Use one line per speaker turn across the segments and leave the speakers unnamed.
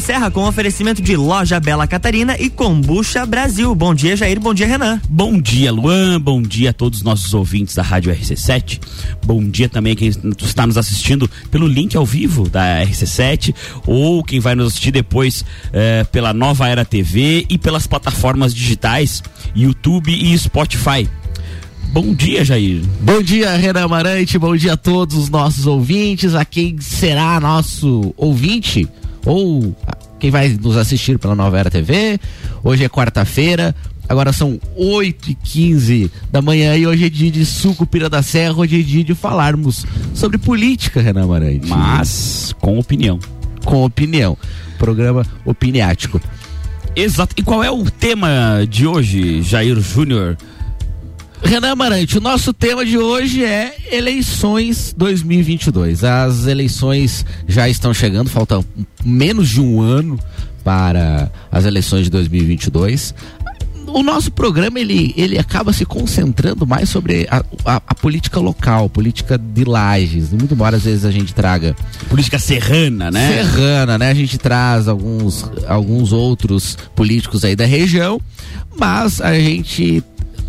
da Serra com oferecimento de Loja Bela Catarina e Combucha Brasil. Bom dia, Jair. Bom dia, Renan.
Bom dia, Luan. Bom dia a todos os nossos ouvintes da Rádio RC7. Bom dia também a quem está nos assistindo pelo link ao vivo da RC7 ou quem vai nos assistir depois eh, pela Nova Era TV e pelas plataformas digitais YouTube e Spotify. Bom dia, Jair.
Bom dia, Renan Amarante. Bom dia a todos os nossos ouvintes. A quem será nosso ouvinte ou quem vai nos assistir pela Nova Era TV. Hoje é quarta-feira. Agora são 8 e 15 da manhã e hoje é dia de suco pira da serra, hoje é dia de falarmos sobre política, Renan Amarante.
Mas com opinião.
Com opinião. Programa opiniático.
Exato. E qual é o tema de hoje, Jair Júnior?
Renan Amarante, o nosso tema de hoje é eleições 2022. As eleições já estão chegando, falta menos de um ano para as eleições de 2022 o nosso programa ele, ele acaba se concentrando mais sobre a, a, a, política local, política de lajes. Muito embora às vezes a gente traga.
Política serrana, né?
Serrana, né? A gente traz alguns, alguns outros políticos aí da região, mas a gente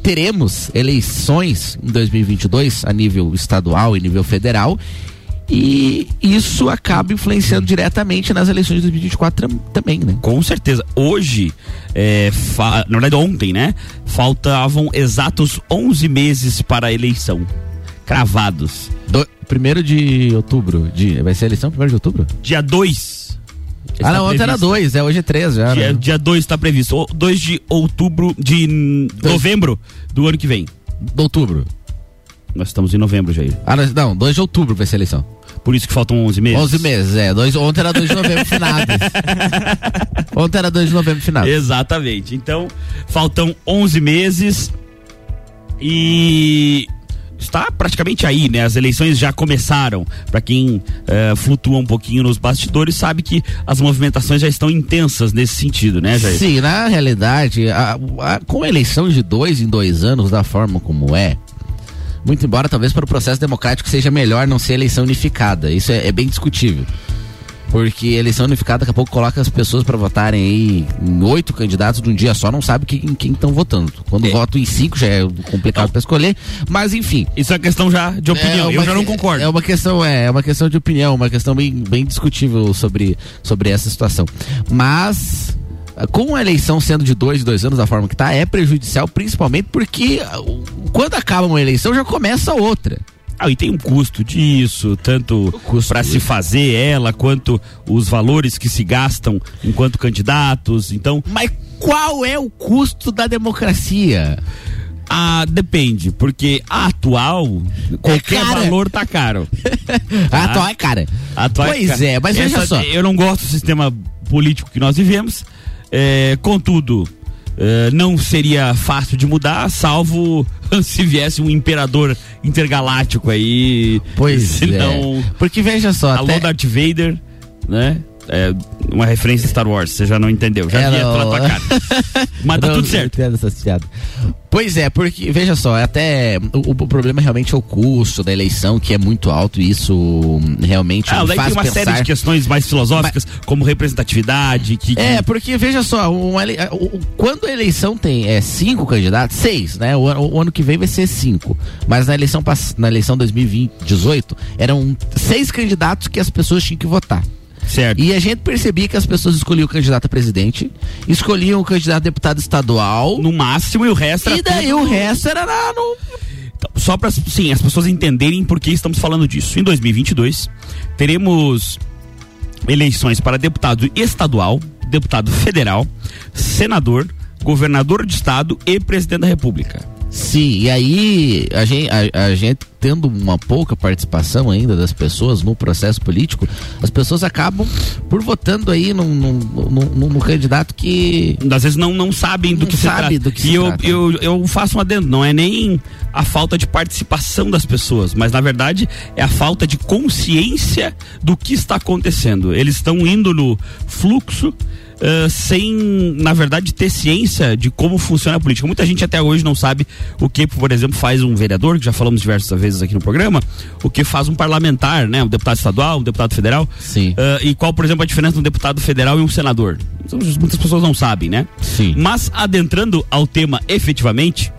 teremos eleições em 2022 a nível estadual e nível federal e isso acaba influenciando diretamente nas eleições de 2024 também, né?
Com certeza. Hoje, é, na verdade ontem, né? Faltavam exatos 11 meses para a eleição. Cravados.
Do, primeiro de outubro. De, vai ser a eleição primeiro de outubro?
Dia 2.
Ah, não, ontem era 2, é hoje é 3 já.
Dia 2 né? está previsto. 2 de outubro, de dois. novembro do ano que vem.
De outubro.
Nós estamos em novembro, Jair.
Ah, não, 2 de outubro vai ser a eleição.
Por isso que faltam 11 meses?
11 meses, é. Dois, ontem era 2 de novembro finados. ontem era 2 de novembro finados.
Exatamente. Então, faltam 11 meses e está praticamente aí, né? As eleições já começaram. Para quem uh, flutua um pouquinho nos bastidores, sabe que as movimentações já estão intensas nesse sentido, né, Jair?
Sim, na realidade, a, a, com a eleição de dois em dois anos, da forma como é, muito embora talvez para o processo democrático seja melhor não ser eleição unificada. Isso é, é bem discutível. Porque eleição unificada daqui a pouco coloca as pessoas para votarem aí em oito candidatos de um dia só, não sabe que, em quem estão votando. Quando é. voto em cinco já é complicado para escolher, mas enfim.
Isso é questão já de opinião, é eu já não concordo.
É uma questão, é, é uma questão de opinião, uma questão bem, bem discutível sobre, sobre essa situação. Mas com a eleição sendo de dois, dois anos da forma que está, é prejudicial, principalmente porque uh, quando acaba uma eleição já começa outra.
Ah, e tem um custo disso, tanto para se fazer ela, quanto os valores que se gastam enquanto candidatos. Então.
Mas qual é o custo da democracia?
Ah, depende, porque a atual, qualquer é valor tá caro.
Tá? a atual é cara.
Atual
é pois
é,
é mas Essa, veja só.
Eu não gosto do sistema político que nós vivemos. É, contudo, é, não seria fácil de mudar, salvo se viesse um imperador intergaláctico aí.
Pois senão, é. Porque veja só.
Alô, até... Darth Vader, né? É uma referência a Star Wars, você já não entendeu. Já é, vi pela tua cara. Mas tá não, tudo certo.
Pois é, porque, veja só, até o, o, problema realmente é o custo da eleição, que é muito alto, e isso realmente
ah, faz tem uma pensar... série de questões mais filosóficas, Mas... como representatividade. Que, que...
É, porque, veja só, uma ele... quando a eleição tem é, cinco candidatos, seis, né? O, o, ano que vem vai ser cinco. Mas na eleição, na eleição 2018, eram seis candidatos que as pessoas tinham que votar.
Certo.
E a gente percebia que as pessoas escolhiam o candidato a presidente, escolhiam o candidato a deputado estadual.
No máximo, e o resto era.
E daí tudo... o resto era lá no.
Então, só para sim, as pessoas entenderem por que estamos falando disso. Em 2022, teremos eleições para deputado estadual, deputado federal, senador, governador de estado e presidente da república.
Sim, e aí a gente, a, a, gente tendo uma pouca participação ainda das pessoas no processo político, as pessoas acabam por votando aí num, num, num, num candidato que
às vezes não, não sabem do
não
que
sabe
se
trata. Do que
e eu, eu, eu faço um adendo, não é nem a falta de participação das pessoas, mas na verdade é a falta de consciência do que está acontecendo. Eles estão indo no fluxo Uh, sem, na verdade, ter ciência de como funciona a política. Muita gente até hoje não sabe o que, por exemplo, faz um vereador, que já falamos diversas vezes aqui no programa, o que faz um parlamentar, né? Um deputado estadual, um deputado federal.
Sim.
Uh, e qual, por exemplo, a diferença de um deputado federal e um senador. Muitas pessoas não sabem, né?
Sim.
Mas adentrando ao tema efetivamente,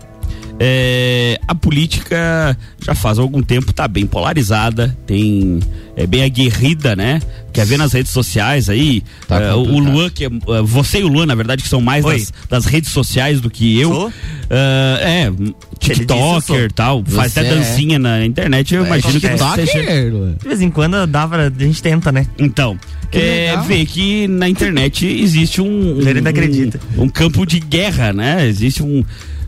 é, a política já faz algum tempo está bem polarizada, tem é bem aguerrida, né? Quer ver nas redes sociais aí,
Tá
é, o. Luan, que é, é, você e o Luan, na verdade, que são mais das, das redes sociais do que eu.
Sou?
É, é, TikToker e tal, faz
Você
até
é.
dancinha na internet, eu imagino que você seja.
De vez em quando dá pra, a gente tenta, né?
Então,
Que
é, que na internet existe um,
Ele ainda
um,
acredita.
um campo de guerra, né? Existe um.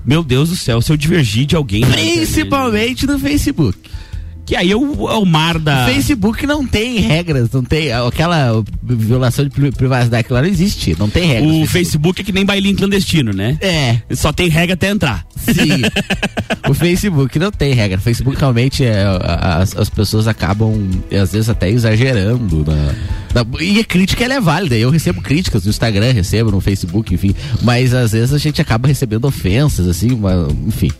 Meu Deus do céu, se eu divergir de alguém.
Principalmente no Facebook.
Que aí é o, é o mar da.
O Facebook não tem regras, não tem aquela violação de pri- privacidade que lá não existe, não tem regras.
O Facebook é que nem bailinho clandestino, né?
É,
Só tem regra até entrar.
sim. o Facebook não tem regra. O Facebook realmente é, as, as pessoas acabam, às vezes, até exagerando. Na, na- e a crítica ela é válida. Eu recebo críticas no Instagram, recebo no Facebook, enfim. Mas às vezes a gente acaba recebendo ofensas, assim, uma- enfim.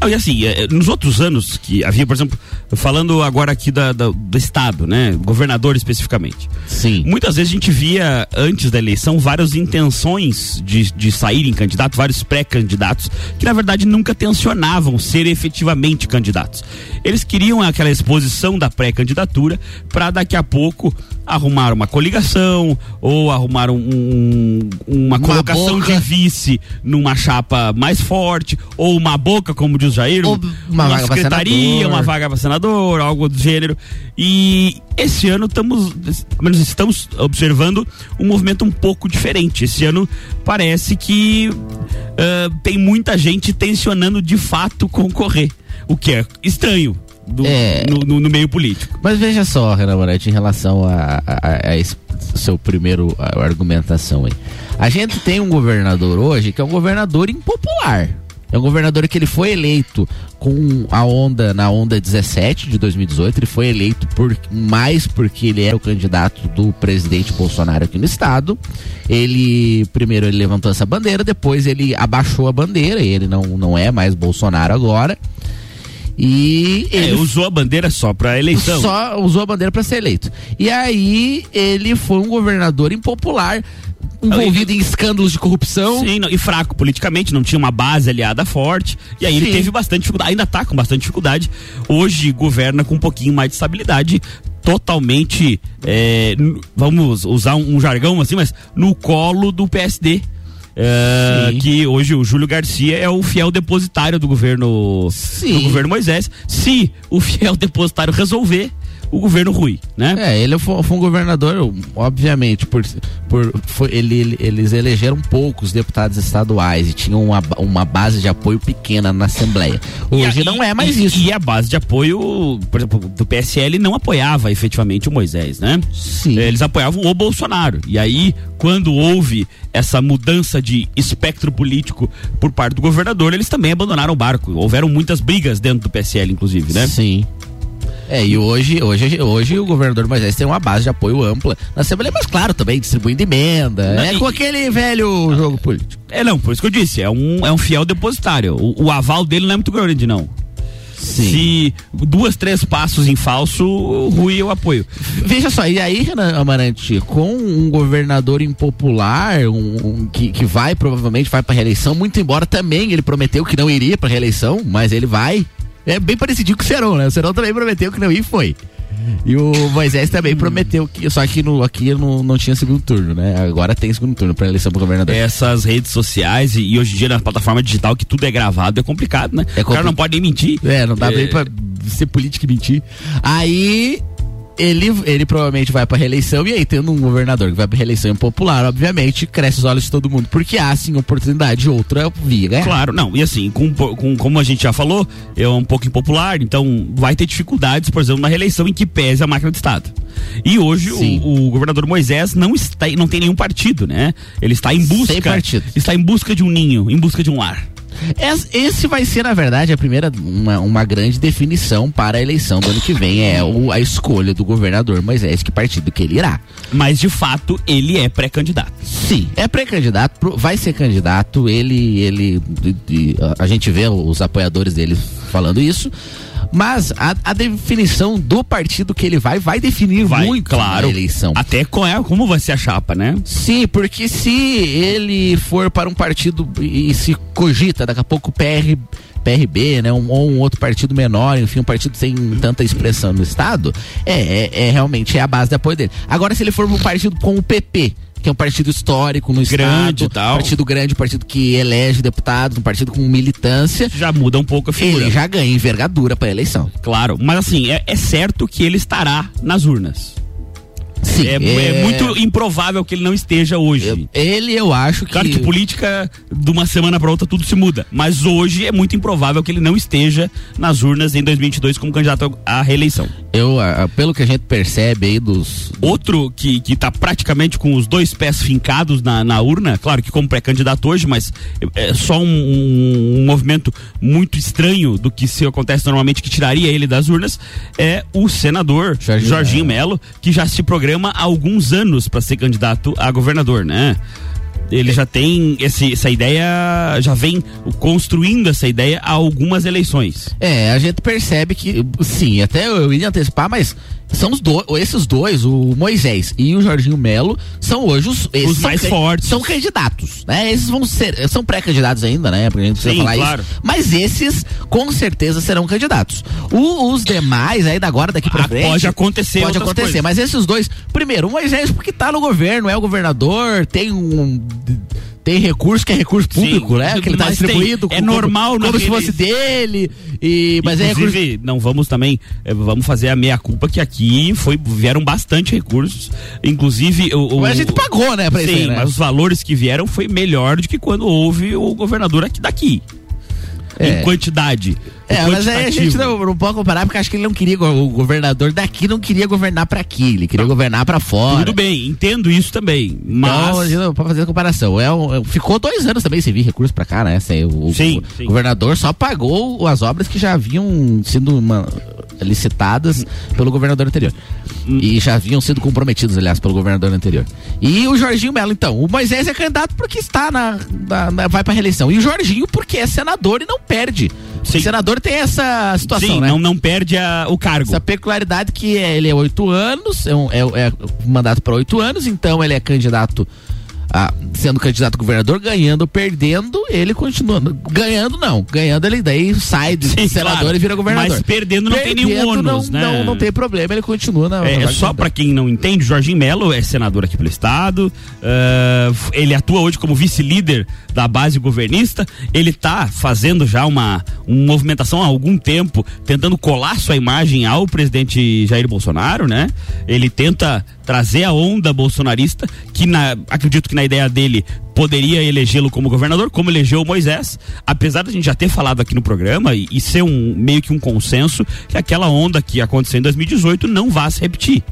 Ah, E assim, eh, nos outros anos que havia, por exemplo, falando agora aqui da, da- do Estado, né? Governador especificamente.
Sim.
Muitas vezes a gente via, antes da eleição, várias intenções de, de saírem candidatos, vários pré-candidatos, que na verdade nunca tensionavam ser efetivamente candidatos. Eles queriam aquela exposição da pré-candidatura para daqui a pouco arrumar uma coligação ou arrumar um- um- uma
Uma
colocação
boca.
de vice numa chapa mais forte ou uma boca, como diz o Jair,
Ou uma
uma secretaria, uma vaga para senador, algo do gênero. E esse ano estamos, menos estamos observando um movimento um pouco diferente. Esse ano parece que ah, tem muita gente tensionando de fato concorrer, o que é estranho do-
É.
no, no- no meio político.
Mas veja só, Renan Moretti, em relação a, a- a esse seu primeiro a- argumentação aí. A gente tem um governador hoje que é um governador impopular. É um governador que ele foi eleito com a onda, na onda 17 de 2018, ele foi eleito por mais porque ele era o candidato do presidente Bolsonaro aqui no estado. Ele primeiro ele levantou essa bandeira, depois ele abaixou a bandeira, e ele não, não é mais Bolsonaro agora. E
É,
ele
usou a bandeira só para eleição.
só usou a bandeira para ser eleito. E aí ele foi um governador impopular, envolvido em escândalos de corrupção.
Sim, não, e fraco politicamente, não tinha uma base aliada forte. E aí ele
Sim.
teve bastante dificuldade, ainda tá com bastante dificuldade. Hoje governa com um pouquinho mais de estabilidade, totalmente, é, vamos usar um, um jargão assim, mas no colo do PSD. É, que hoje o Júlio Garcia é o fiel depositário do governo
Sim.
do governo Moisés. Se o fiel depositário resolver, o governo rui, né?
É, ele foi, foi um governador, obviamente, por, por foi- ele, ele- eles elegeram poucos deputados estaduais e tinham uma, uma base de apoio pequena na Assembleia. Hoje
E-
não é mais
e-
isso.
E a base de apoio, por exemplo, do PSL não apoiava efetivamente o Moisés, né?
Sim.
Eles apoiavam o Bolsonaro. E aí, quando houve essa mudança de espectro político por parte do governador, eles também abandonaram o barco. Houveram muitas brigas dentro do PSL, inclusive, né?
Sim. É, e hoje, hoje, hoje o governador Moisés tem uma base de apoio ampla na Assembleia, mas claro, também distribuindo emenda.
Não,
é
e-
com aquele velho jogo político.
É, não, por isso que eu disse, é um, é um fiel depositário. O, o aval dele não é muito grande, não. Se duas, três passos em falso, rui o apoio.
Veja só, e aí, Renan Amarante, com um governador impopular, um, um que, que vai, provavelmente vai pra reeleição, muito embora também ele prometeu que não iria pra reeleição, mas ele vai. É bem parecido com o Serão, né? O Serão também prometeu que não ia e foi. E o Moisés também prometeu que. Só que no, aqui não, não tinha segundo turno, né? Agora tem segundo turno pra eleição pro governador.
Essas redes sociais e, e hoje em dia na plataforma digital que tudo é gravado é complicado, né?
É
o cara não pode nem mentir.
É, não dá
É.
bem pra ser político e mentir. Aí ele, ele provavelmente vai pra reeleição e aí tendo um governador que vai pra reeleição impopular, obviamente, cresce os olhos de todo mundo, porque há sim oportunidade de outra via ganhar.
Claro, não. E assim, com, com- como a gente já falou, é um pouco impopular, então vai ter dificuldades, por exemplo, na reeleição em que pese a máquina de Estado. E hoje o, o governador Moisés não está, não tem nenhum partido, né? Ele está em busca, está em busca de um ninho, em busca de um lar.
Esse vai ser, na verdade, a primeira, uma, uma grande definição para a eleição do ano que vem. É o, a escolha do governador Moisés, que partido que ele irá.
Mas, de fato, ele é pré-candidato.
Sim, é pré-candidato, vai ser candidato. Ele, ele, a gente vê os apoiadores dele falando isso. Mas a, a, definição do partido que ele vai vai definir vai, muito
claro, a
eleição.
Até qual é, como vai ser a chapa, né?
Sim, porque se ele for para um partido e se cogita daqui a pouco PR PRB, né, um, ou um outro partido menor, enfim, um partido sem tanta expressão no estado, é, é, é realmente é a base de apoio dele. Agora, se ele for um partido com o PP, que é um partido histórico no
grande
estado,
tal.
partido grande, partido que elege deputados, um partido com militância.
Já muda um pouco a figura.
Ele já ganha envergadura para a eleição.
Claro, mas assim, é, é certo que ele estará nas urnas.
Sim,
é, é... é, muito improvável que ele não esteja hoje.
Ele, eu acho que.
Claro que política, de uma semana para outra, tudo se muda. Mas hoje é muito improvável que ele não esteja nas urnas em 2022 como candidato à reeleição.
Eu, pelo que a gente percebe aí dos.
Outro que, que tá praticamente com os dois pés fincados na, na urna, claro que como pré-candidato hoje, mas é só um, um, um, movimento muito estranho do que se acontece normalmente que tiraria ele das urnas, é o senador Jorginho, Jorginho Melo, que já se programa programa há alguns anos para ser candidato a governador, né? ele já tem esse, essa ideia, já vem construindo essa ideia há algumas eleições.
É, a gente percebe que, sim, até eu ia antecipar, mas são os dois, esses dois, o Moisés e o Jorginho Melo, são hoje os,
os mais fortes.
São candidatos, né? Esses vão ser, são pré-candidatos ainda, né? Porque a gente precisa falar claro. isso. Mas esses, com certeza, serão candidatos. O, os demais, aí da agora, daqui pra ah, frente.
Pode acontecer,
Pode acontecer, coisas. mas esses dois, primeiro, o Moisés, porque tá no governo, é o governador, tem um tem recurso que é recurso público, Sim, né? Que ele tá distribuído.
Tem, é normal,
como, como se fosse dele. E,
mas Inclusive, é recurso... não vamos também, é, vamos fazer a meia culpa que aqui foi vieram bastante recursos. Inclusive, o,
mas a gente pagou, né,
pra Sim, isso, né? mas os valores que vieram foi melhor do que quando houve o governador aqui daqui é. em quantidade.
É, mas aí a gente não, não, pode comparar porque acho que ele não queria, o governador daqui não queria governar para aqui, ele queria não. governar para fora.
Tudo bem, entendo isso também, mas...
Então, pode fazer a comparação. É, um, ficou dois anos também sem vir recursos para cá, né? Sem, o, sim, o, sim. governador só pagou as obras que já haviam sido uma, licitadas pelo governador anterior. Hum. E já haviam sido comprometidos, aliás, pelo governador anterior. E o Jorginho Melo, então. O Moisés é candidato porque está na, na, na vai para reeleição. E o Jorginho porque é senador e não perde. Sim. O senador tem essa situação, Sim, né?
não, não perde a, o cargo.
Essa peculiaridade que é, ele é oito anos, é, um, é, é mandato para oito anos, então ele é candidato ah, sendo candidato a governador, ganhando ou perdendo, ele continua. Ganhando, não. Ganhando, ele daí sai de Sim, senador claro. e vira governador.
Mas perdendo não perdendo, tem nenhum ônus,
não,
né?
Não, não tem problema, ele continua na.
É, só para quem não entende, Jorginho Melo é senador aqui pelo Estado. Uh, ele atua hoje como vice-líder da base governista. Ele tá fazendo já uma, uma movimentação há algum tempo, tentando colar sua imagem ao presidente Jair Bolsonaro, né? Ele tenta trazer a onda bolsonarista, que na, acredito que na ideia dele poderia elegê-lo como governador, como elegeu o Moisés, apesar de a gente já ter falado aqui no programa e, e ser um meio que um consenso que aquela onda que aconteceu em 2018 não vá se repetir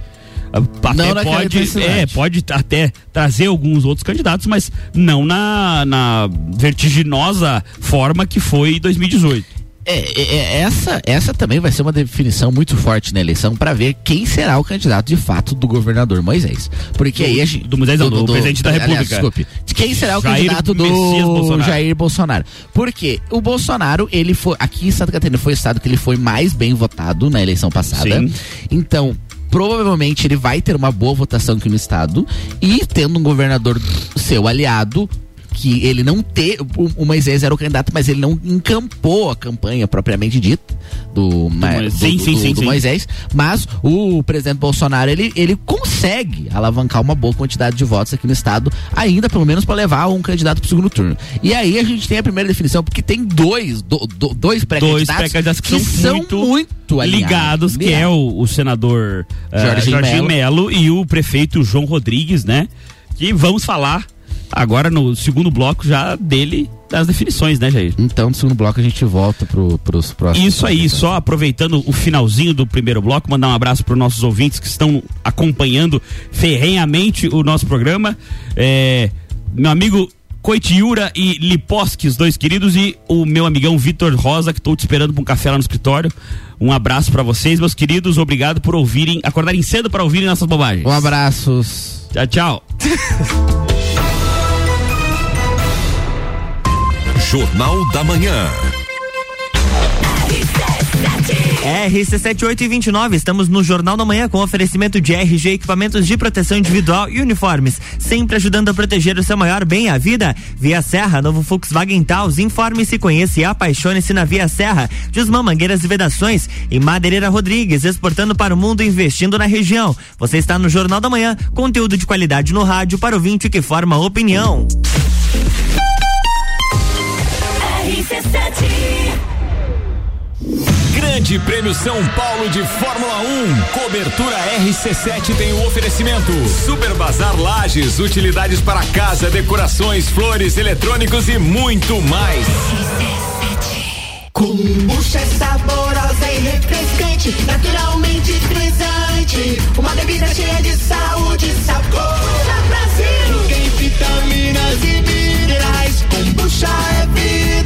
até não pode, é, pode até trazer alguns outros candidatos, mas não na, na vertiginosa forma que foi 2018.
É, é, é, essa, essa também vai ser uma definição muito forte na eleição para ver quem será o candidato de fato do governador Moisés. Porque do, aí a gente.
Do Moisés, do, do, do presidente da República. Aliás, desculpe.
Quem será o Jair candidato do Bolsonaro. Jair Bolsonaro? Porque o Bolsonaro, ele foi. Aqui em Santa Catarina foi o estado que ele foi mais bem votado na eleição passada. Sim. Então, provavelmente ele vai ter uma boa votação aqui no estado e tendo um governador seu aliado que ele não ter o, o Moisés era o candidato, mas ele não encampou a campanha propriamente dita do, do, sim, do, sim, sim, do Moisés, mas o presidente Bolsonaro ele, ele consegue alavancar uma boa quantidade de votos aqui no estado, ainda pelo menos para levar um candidato para o segundo turno. E aí a gente tem a primeira definição porque tem dois do, do, dois pré-candidatos
pré que, que, são muito, muito ligados, que é o, o senador uh, Jorginho Melo e o prefeito João Rodrigues, né? Que vamos falar Agora no segundo bloco já dele das definições, né, Jair?
Então, no segundo bloco a gente volta pro, pros próximos.
Isso aí, só aproveitando o finalzinho do primeiro bloco, mandar um abraço para os nossos ouvintes que estão acompanhando ferrenhamente o nosso programa. É, meu amigo Coitiura e Liposki, os dois queridos, e o meu amigão Vitor Rosa, que estou te esperando para um café lá no escritório. Um abraço para vocês, meus queridos. Obrigado por ouvirem, acordarem cedo para ouvirem nossas bobagens.
Um abraço.
Tchau, tchau.
Jornal da Manhã.
RC7829, estamos no Jornal da Manhã com oferecimento de RG Equipamentos de Proteção Individual e Uniformes, sempre ajudando a proteger o seu maior bem, a vida. Via Serra, novo Volkswagen Taos, informe-se, conheça e apaixone-se na Via Serra. Desmã Mangueiras e Vedações e Madeireira Rodrigues, exportando para o mundo, investindo na região. Você está no Jornal da Manhã, conteúdo de qualidade no rádio para o vinte que forma opinião.
Grande Prêmio São Paulo de Fórmula 1. Cobertura RC7 tem o oferecimento. Super Bazar Lages, utilidades para casa, decorações, flores, eletrônicos e muito mais.
Kombucha é saborosa e refrescante, naturalmente frisante. Uma bebida cheia de saúde e sabor. Brasil. Tem vitaminas e minerais. Kombucha é vida.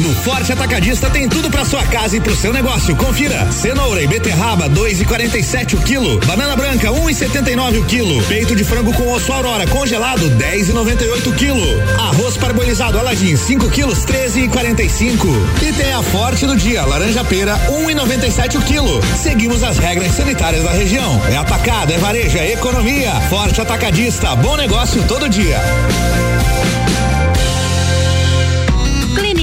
No Forte Atacadista tem tudo para sua casa e pro seu negócio. Confira: cenoura e beterraba 2,47 o quilo, banana branca 1,79 o quilo, peito de frango com osso aurora congelado 10,98 o quilo, arroz parbolizado Aladim 5 quilos 13,45 e tem a Forte do dia laranja pera 1,97 o quilo. Seguimos as regras sanitárias da região. É atacado, é varejo, é economia. Forte Atacadista, bom negócio todo dia.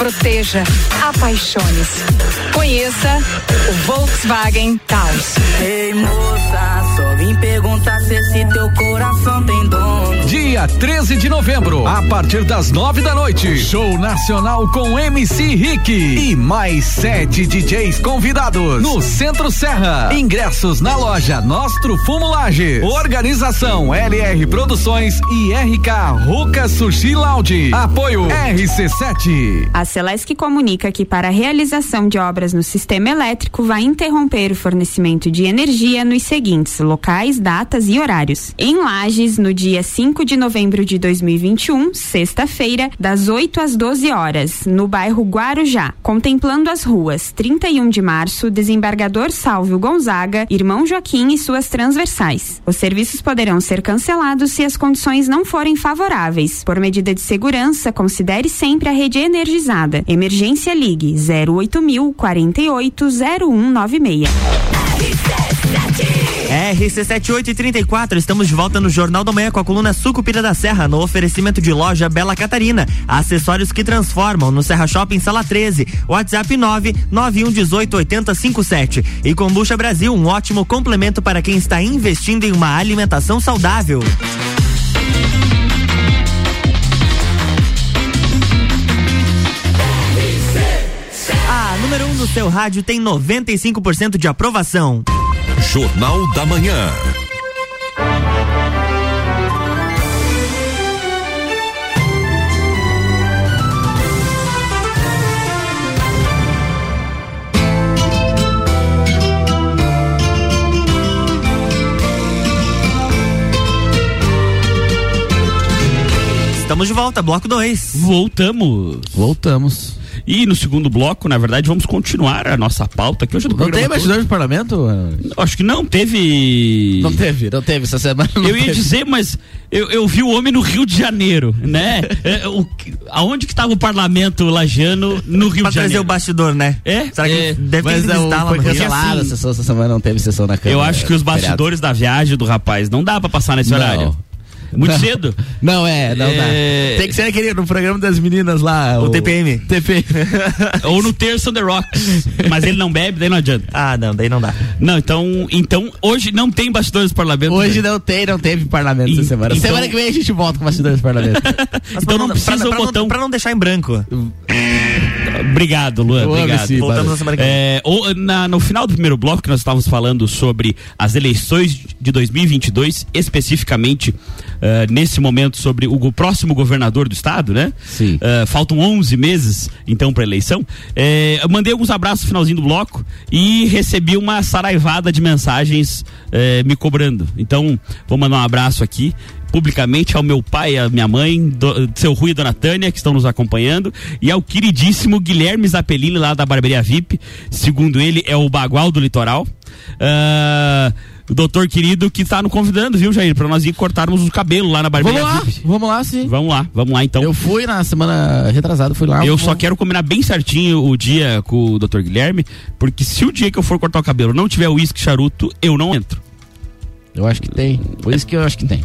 proteja, apaixone-se. Conheça o Volkswagen Taos.
Ei moça, só vim perguntar se esse teu coração tem dono.
Dia 13 de novembro, a partir das nove da noite, show nacional com MC Rick e mais sete DJs convidados no Centro Serra. Ingressos na loja Nostro Fumo Lages. Organização LR Produções e RK Ruca Sushi Lounge. Apoio RC7.
A Celesc comunica que para a realização de obras no sistema elétrico vai interromper o fornecimento de energia nos seguintes locais, datas e horários. Em Lages, no dia 5 5 de novembro de 2021, sexta-feira, das 8 às 12 horas, no bairro Guarujá, contemplando as ruas 31 de março, Desembargador Salvio Gonzaga, Irmão Joaquim e suas transversais. Os serviços poderão ser cancelados se as condições não forem favoráveis. Por medida de segurança, considere sempre a rede energizada. Emergência Ligue 08000 48 0196.
RC7834, estamos de volta no Jornal da Manhã com a coluna Sucupira da Serra, no oferecimento de loja Bela Catarina. Acessórios que transformam no Serra Shopping Sala 13. WhatsApp 991188057. E Combucha Brasil, um ótimo complemento para quem está investindo em uma alimentação saudável. Seu rádio tem 95% de aprovação.
Jornal da Manhã.
Estamos de volta, bloco 2.
Voltamos.
Voltamos.
E no segundo bloco, na verdade, vamos continuar a nossa pauta aqui hoje do
Não
programa.
tem
todo.
bastidor do parlamento?
Acho que não, teve.
Não teve, não teve essa semana.
Eu ia
teve.
dizer, mas eu, eu vi o homem no Rio de Janeiro, né? É, o, que- aonde que estava o parlamento lajano no Rio
Pra
de
trazer
Janeiro?
o bastidor, né?
É?
Será que
É,
deve ter que visitar lá no Rio?
cancelada
Assim,
a sessão essa semana, não teve sessão na Câmara.
Eu acho que os
feriado.
bastidores da viagem do rapaz não dá pra passar nesse
Não.
horário. Muito
Não.
cedo.
Não é, não
É.
dá. Tem que ser aquele no programa das meninas lá.
O TPM.
TPM.
Ou no Terço on the Rocks. Mas ele não bebe, daí não adianta.
Ah, não, daí não dá.
Não, então, então hoje não tem bastidores do parlamento.
Hoje
né?
não tem, não teve parlamento
E-
essa semana.
então-
Semana que vem a gente volta com bastidores do parlamento.
Então
pra
não precisa
pra,
o
pra
botão.
Não, pra não deixar em branco.
Obrigado, Luan.
Eu
Obrigado.
esse
Voltamos na semana que vem.
É, ou, na- no final do primeiro bloco, que nós estávamos falando sobre as eleições de 2022, especificamente eh, nesse momento sobre o go- próximo governador do estado, né?
Sim.
Eh, faltam 11 meses, então, para eleição. Eu mandei alguns abraços no finalzinho do bloco e recebi uma saraivada de mensagens eh, me cobrando. Então, vou mandar um abraço aqui publicamente ao meu pai, à minha mãe, do, seu Rui e Dona Tânia, que estão nos acompanhando, e ao queridíssimo Guilherme Zapelini, lá da Barbearia VIP. Segundo ele, é o bagual do litoral. Ah, o doutor querido que está nos convidando, viu, Jair, para nós ir cortarmos o cabelo lá na barbearia
vamos lá,
VIP.
vamos lá sim.
Vamos lá, vamos lá então.
Eu fui na semana retrasada, fui lá.
Eu só quero combinar bem certinho o dia com o Dr. Guilherme, porque se o dia que eu for cortar o cabelo não tiver uísque charuto, eu não entro.
Eu acho que tem. Por isso que eu acho que tem.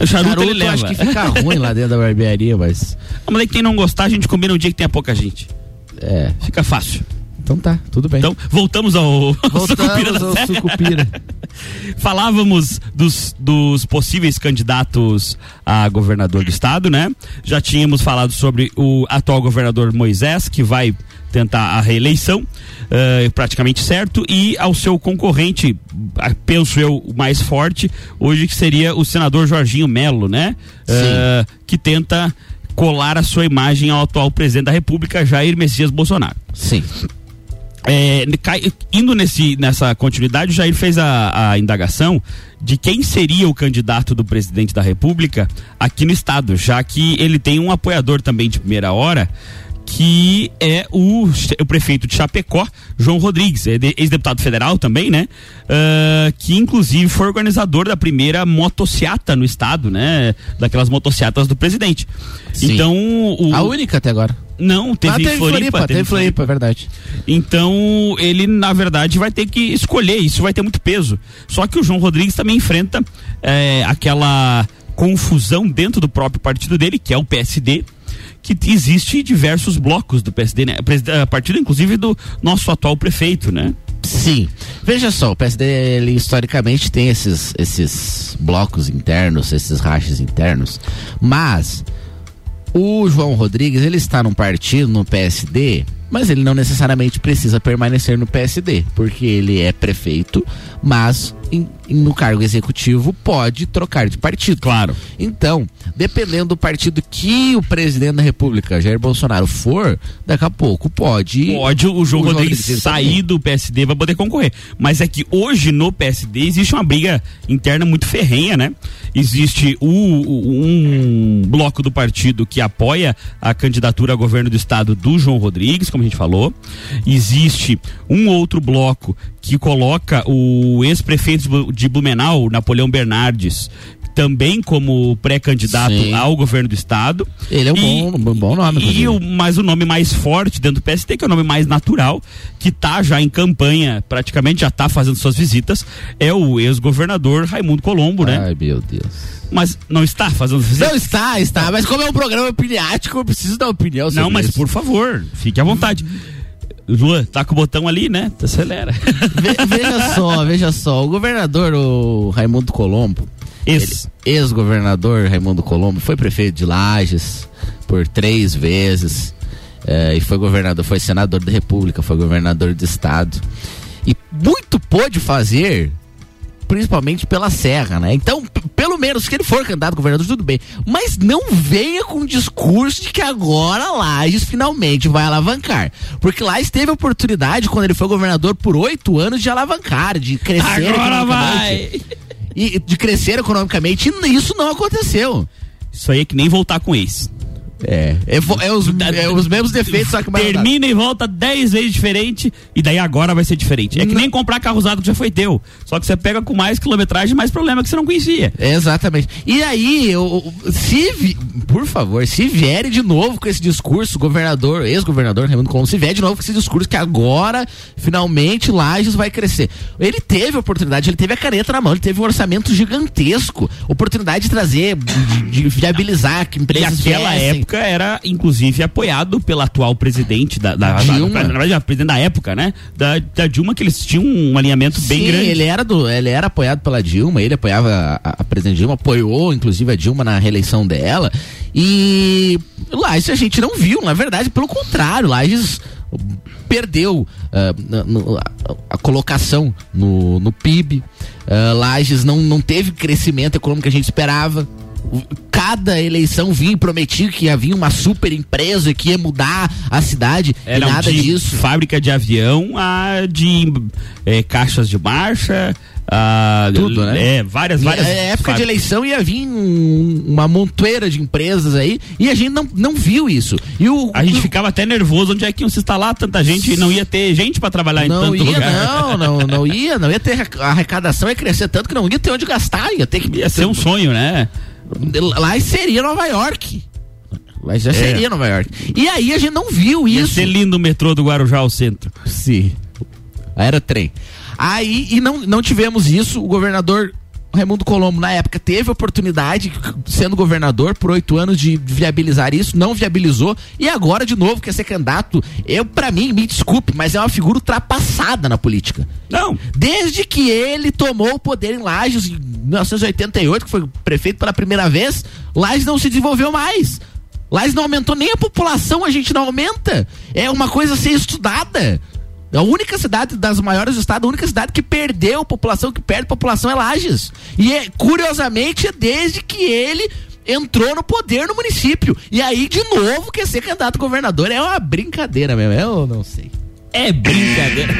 O charuto,
Charuto,
ele
eu
leva.
acho que fica ruim lá dentro da barbearia, mas.
Mas aí quem não gostar, a gente combina um dia que tenha pouca gente.
É.
Fica fácil.
Então tá, tudo bem.
Então, voltamos ao, ao Sucupira da
Voltamos ao. Sucupira.
Falávamos dos, dos possíveis candidatos a governador do estado, né? Já tínhamos falado sobre o atual governador Moisés, que vai tentar a reeleição, eh, praticamente certo, e ao seu concorrente, ah, penso eu, o mais forte, hoje que seria o senador Jorginho Melo, né? Eh, que tenta colar a sua imagem ao atual presidente da República, Jair Messias Bolsonaro.
Sim.
É, indo nesse, nessa continuidade, o Jair fez a, a indagação de quem seria o candidato do presidente da República aqui no estado, já que ele tem um apoiador também de primeira hora, que é o, o prefeito de Chapecó, João Rodrigues, é de- ex-deputado federal também, né? Ah, que inclusive foi organizador da primeira motociata no estado, né? Daquelas motociatas do presidente.
Sim.
Então, o,
A única até agora.
não, teve,
ah, teve
Floripa,
teve Floripa, é verdade.
então, ele, na verdade, vai ter que escolher, isso vai ter muito peso. Só que o João Rodrigues também enfrenta é, aquela confusão dentro do próprio partido dele, que é o PSD, que existe diversos blocos do PSD, né? A partido, inclusive, do nosso atual prefeito, né?
Sim. Veja só, o PSD, ele historicamente tem esses, esses blocos internos, esses rachas internos, mas o João Rodrigues, ele está num partido, no PSD, mas ele não necessariamente precisa permanecer no PSD, porque ele é prefeito, mas em- no cargo executivo pode trocar de partido.
Claro.
Então, dependendo do partido que o presidente da República, Jair Bolsonaro, for, daqui a pouco pode.
Pode o João
o
Rodrigues
Rodrigues
sair
também.
do PSD vai poder concorrer. Mas é que hoje no PSD existe uma briga interna muito ferrenha, né? Existe o- um bloco do partido que apoia a candidatura a governo do estado do João Rodrigues, como a gente falou. Existe um outro bloco que coloca o ex-prefeito de Blu- de Blumenau, Napoleão Bernardes, também como pré-candidato ao governo do estado.
Ele é um bom- um bom nome,
E o, mas o nome mais forte dentro do PST, que é o nome mais natural, que tá já em campanha, praticamente já tá fazendo suas visitas, é o ex-governador Raimundo Colombo, né?
Ai, meu Deus.
Mas não está fazendo visitas?
Não está, está, mas como é um programa opiniático, eu preciso dar opinião sobre
Não, mas
isso.
por favor, fique à vontade. Luan, tá com o botão ali, né? Acelera.
Ve- veja só, veja só, o governador, o Raimundo Colombo,
Ex.
ex-governador Raimundo Colombo, foi prefeito de Lages por três vezes eh, e foi governador, foi senador da República, foi governador do estado e muito pôde fazer principalmente pela Serra, né? Então, menos, se ele for candidato a governador, tudo bem. Mas não venha com o discurso de que agora Lages finalmente vai alavancar. Porque Lages teve a oportunidade, quando ele foi governador por oito anos, de alavancar, de crescer
Agora
economicamente. E de crescer economicamente, e isso não aconteceu.
Isso aí é que nem voltar com ex.
É, é, é os, é os mesmos defeitos, só que mais.
Termina e volta dez vezes diferente e daí agora vai ser diferente. É que nem comprar carro usado que já foi teu. Só que você pega com mais quilometragem, mais problema que você não conhecia.
Exatamente. E aí, eu, se vi- por favor, se vierem de novo com esse discurso, governador, ex-governador Raimundo Colombo, se vier de novo com esse discurso que agora, finalmente, Lages vai crescer. Ele teve a oportunidade, ele teve a caneta na mão, ele teve um orçamento gigantesco, oportunidade de trazer, de, de viabilizar que
E
empresas
aquela
viessem.
época era, inclusive, apoiado pelo atual presidente da, da, da-
Dilma.
na verdade, a presidente da época, né? Da, da Dilma, que eles tinham um alinhamento bem
Sim,
grande.
ele era do, ele era apoiado pela Dilma, ele apoiava a, a presidente Dilma, apoiou inclusive a Dilma na reeleição dela. E Lages a gente não viu, na verdade, pelo contrário, Lages perdeu ah, na- no- a, colocação no, no PIB. Ah, Lages não, não teve crescimento econômico que a gente esperava. Cada eleição vinha e prometia que havia uma super empresa que ia mudar a cidade
Era
e nada
de
disso.
fábrica de avião a de eh, caixas de marcha, a,
Tudo, né?
É, várias, várias.
É época de eleição ia vir um- uma montoeira de empresas aí e a gente não, não viu isso. E o,
A gente
o-
ficava até nervoso onde é que iam se instalar tanta gente e não ia ter gente pra trabalhar em tanto
ia,
lugar.
não, não, não ia, não ia ter a arrecadação ia crescer tanto que não ia ter onde gastar, ia ter que
Ia ser um sonho, né?
Lá seria Nova York. Lá já
É.
seria Nova York. E aí a gente não viu
Ia
isso.
ser lindo o metrô do Guarujá ao centro.
Sim. Era trem. Aí, e não, não tivemos isso. O governador Raimundo Colombo, na época, teve a oportunidade, sendo governador por oito anos, de viabilizar isso, não viabilizou. E agora, de novo, quer ser candidato. Eu, para mim, me desculpe, mas é uma figura ultrapassada na política.
Não.
Desde que ele tomou o poder em Lages, em 1988, que foi prefeito pela primeira vez, Lages não se desenvolveu mais. Lages não aumentou nem a população, a gente não aumenta. É uma coisa a ser estudada. A única cidade das maiores do estado, a única cidade que perdeu população, que perde população é Lages. E é, curiosamente, é desde que ele entrou no poder no município. E aí, de novo, quer ser candidato a governador. É uma brincadeira mesmo. Eu não sei.
É brincadeira.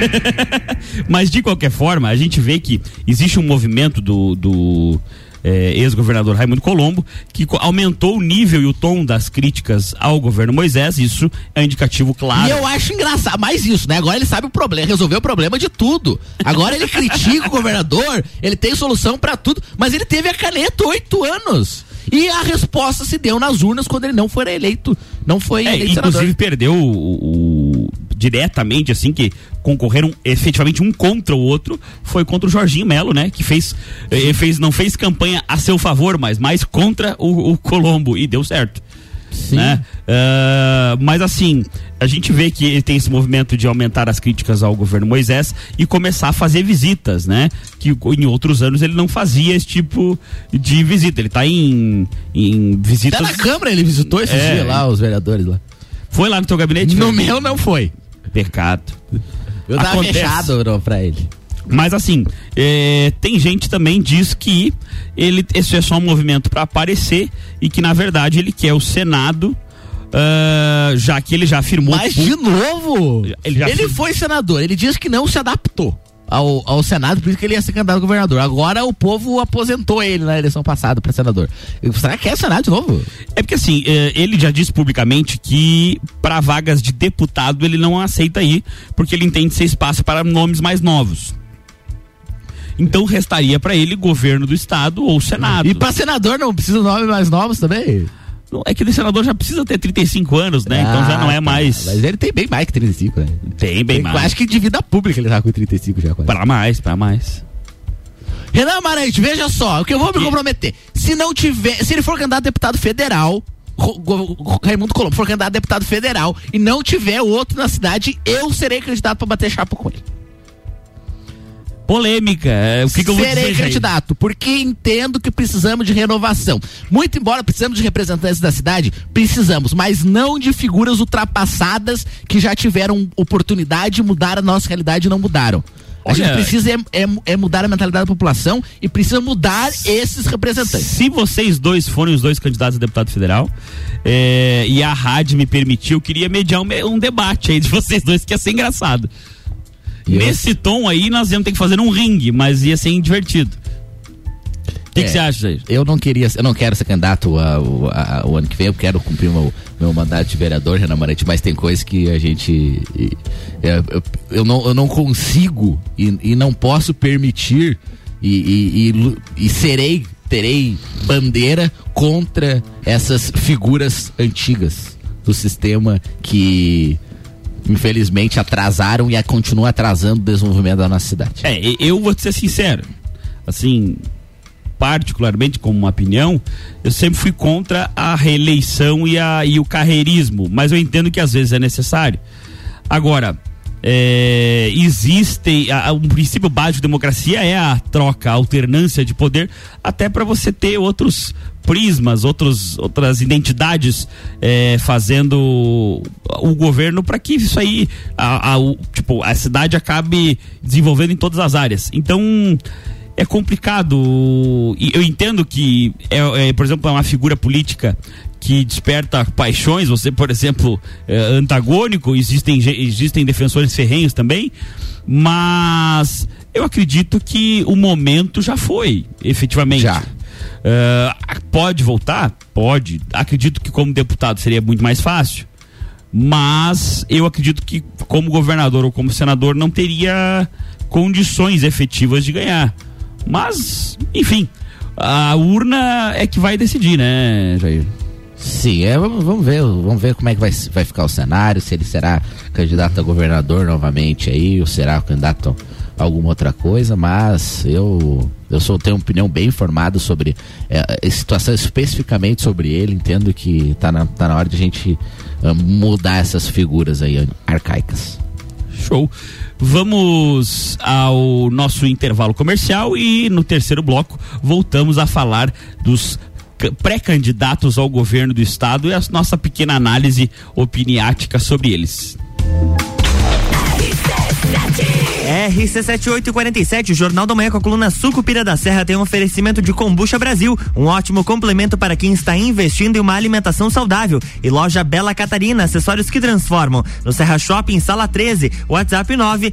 Mas de qualquer forma, a gente vê que existe um movimento do, do eh, ex-governador Raimundo Colombo que aumentou o nível e o tom das críticas ao governo Moisés. Isso é um indicativo claro.
E eu acho engraçado, mais isso, né? Agora ele sabe o problema, resolveu o problema de tudo. Agora ele critica o governador, ele tem solução pra tudo, mas ele teve a caneta oito anos. E a resposta se deu nas urnas quando ele não foi eleito. Não foi
É,
eleito
inclusive
senador.
perdeu o, o- diretamente, assim, que concorreram efetivamente um contra o outro, foi contra o Jorginho Melo, né? Que fez, eh, fez não fez campanha a seu favor, mas mais contra o, o Colombo e deu certo. Né? Ah, mas assim, a gente vê que ele tem esse movimento de aumentar as críticas ao governo Moisés e começar a fazer visitas, né? Que em outros anos ele não fazia esse tipo de visita. Ele tá em, em visitas.
Até na Câmara ele visitou esses
É.
dias lá, os vereadores lá.
Foi lá no teu gabinete?
No meu não foi.
Pecado.
Eu tava
Acontece.
fechado não, pra ele.
Mas assim, é, tem gente também diz que ele esse é só um movimento para aparecer e que na verdade ele quer o Senado ah, já que ele já afirmou.
Mas de novo,
Ele
ele
foi-
foi senador, ele disse que não se adaptou ao, ao Senado, por isso que ele ia ser candidato a governador. Agora o povo aposentou ele na eleição passada para senador. Será que é Senado de novo?
É porque assim, é, ele já disse publicamente que para vagas de deputado ele não aceita ir, porque ele entende ser espaço para nomes mais novos. Então restaria para ele governo do estado ou senado.
E para senador não precisa de nomes mais novos também?
Não, É que o senador já precisa ter 35 anos, né? então já não é
Ah, tá.
mais.
Mas ele tem bem mais que 35, né?
Tem bem mais.
Acho que de vida pública ele tá com 35 já quase.
Para mais, para mais.
Renan Amarante, veja só, o que eu vou me comprometer. Se não tiver, se ele for candidato a deputado federal, Raimundo Colombo for candidato a deputado federal e não tiver outro na cidade, eu serei candidato para bater chapa com ele.
Polêmica. é, O que, que eu vou
Serei
dizer?
Candidato, porque entendo que precisamos de renovação. Muito embora precisamos de representantes da cidade, precisamos, mas não de figuras ultrapassadas que já tiveram oportunidade de mudar a nossa realidade e não mudaram. A
Olha-
gente precisa é, é- é mudar a mentalidade da população e precisa mudar esses representantes.
Se vocês dois forem os dois candidatos a deputado federal é, e a rádio me permitir, eu queria mediar um, um debate aí de vocês dois que ia ser engraçado.
Eu-
Nesse tom aí, nós íamos ter que fazer um ringue, mas ia ser divertido. O que que
É.
você acha, Jair?
Eu não queria, eu não quero ser candidato ao, ano que vem, eu quero cumprir meu, meu mandato de vereador, Renan Marante, mas tem coisas que a gente. e- é, eu, eu não, eu não consigo e, e não posso permitir e, e, e serei, terei bandeira contra essas figuras antigas do sistema que infelizmente atrasaram e a- continuam atrasando o desenvolvimento da nossa cidade.
É, eu vou te ser sincero. Assim, particularmente como uma opinião, eu sempre fui contra a reeleição e, a, e o carreirismo, mas eu entendo que às vezes é necessário. Agora, é, existe a- a- um princípio básico de democracia é a troca, a alternância de poder, até para você ter outros prismas, outros, outras identidades é, fazendo o governo para que isso aí, a, a- tipo, a cidade acabe desenvolvendo em todas as áreas. Então é complicado. Eu entendo que, é, é, por exemplo, é uma figura política que desperta paixões. Você, por exemplo, é antagônico, existem, existem defensores ferrenhos também, mas eu acredito que o momento já foi, efetivamente.
Já.
É, pode voltar? Pode. Acredito que como deputado seria muito mais fácil. Mas eu acredito que como governador ou como senador não teria condições efetivas de ganhar. Mas, enfim, a urna é que vai decidir, né, Jair?
Sim, é, vamos, vamos ver, vamos ver como é que vai, vai ficar o cenário, se ele será candidato a governador novamente aí, ou será candidato alguma outra coisa, mas eu eu sou tenho uma opinião bem informada sobre é, a situação especificamente sobre ele, entendo que tá na, tá na hora de a gente ah, mudar essas figuras aí arcaicas.
Show. Vamos ao nosso intervalo comercial e no terceiro bloco voltamos a falar dos pré-candidatos ao governo do estado e a nossa pequena análise opiniática sobre eles.
RC7847, o Jornal da Manhã com a coluna Sucupira da Serra tem um oferecimento de Combucha Brasil, um ótimo complemento para quem está investindo em uma alimentação saudável. E loja Bela Catarina, acessórios que transformam. No Serra Shopping, sala 13, WhatsApp 9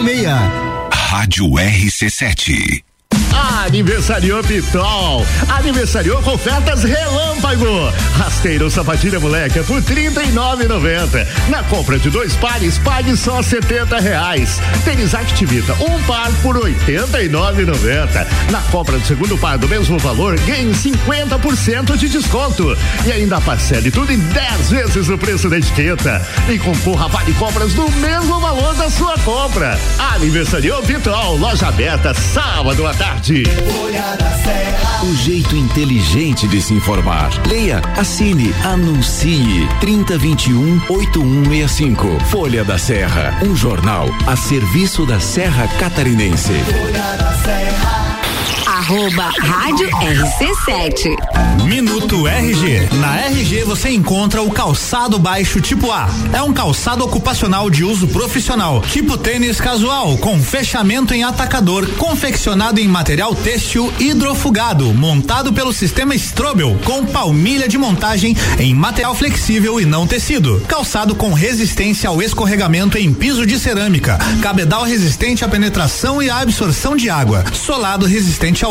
Rádio RC7.
Aniversariou Pitol. Aniversariou com ofertas relâmpago. Rasteiro sapatilha moleca por R$ 39,90. Na compra de dois pares, pague só 70 reais. Tênis Activita, um par por R$ 89,90. Na compra do segundo par do mesmo valor, ganhe 50% de desconto. E ainda parcele tudo em 10 vezes o preço da etiqueta. E concorra a vale compras do mesmo valor da sua compra. Aniversariou Pitol, loja aberta sábado à tarde.
O jeito inteligente de se informar. Leia, assine, anuncie. 3021 8165. Folha da Serra. Um jornal a serviço da Serra Catarinense.
Arroba Rádio RC7.
Minuto RG. Na RG você encontra o calçado baixo tipo A. É um calçado ocupacional de uso profissional, tipo tênis casual, com fechamento em atacador, confeccionado em material têxtil hidrofugado, montado pelo sistema Strobel, com palmilha de montagem em material flexível e não tecido. Calçado com resistência ao escorregamento em piso de cerâmica, cabedal resistente à penetração e à absorção de água, solado resistente ao